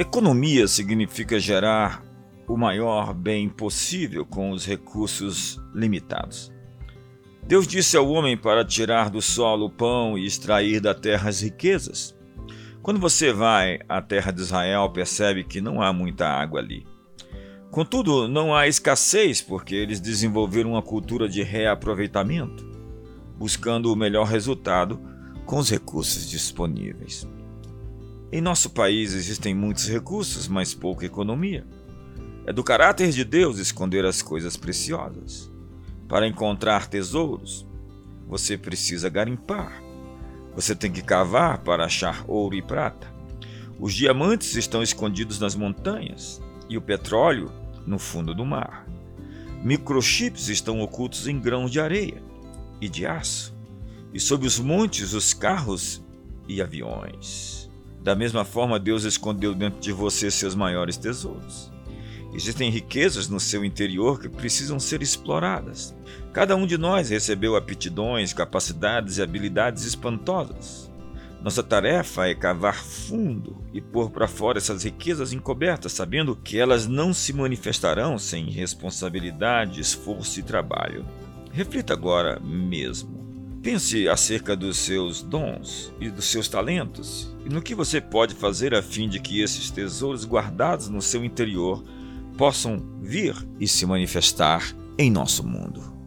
Economia significa gerar o maior bem possível com os recursos limitados. Deus disse ao homem para tirar do solo o pão e extrair da terra as riquezas. Quando você vai à terra de Israel, percebe que não há muita água ali. Contudo, não há escassez porque eles desenvolveram uma cultura de reaproveitamento, buscando o melhor resultado com os recursos disponíveis. Em nosso país existem muitos recursos, mas pouca economia. É do caráter de Deus esconder as coisas preciosas. Para encontrar tesouros, você precisa garimpar. Você tem que cavar para achar ouro e prata. Os diamantes estão escondidos nas montanhas e o petróleo no fundo do mar. Microchips estão ocultos em grãos de areia e de aço, e sob os montes os carros e aviões. Da mesma forma, Deus escondeu dentro de você seus maiores tesouros. Existem riquezas no seu interior que precisam ser exploradas. Cada um de nós recebeu aptidões, capacidades e habilidades espantosas. Nossa tarefa é cavar fundo e pôr para fora essas riquezas encobertas, sabendo que elas não se manifestarão sem responsabilidade, esforço e trabalho. Reflita agora mesmo. Pense acerca dos seus dons e dos seus talentos e no que você pode fazer a fim de que esses tesouros guardados no seu interior possam vir e se manifestar em nosso mundo.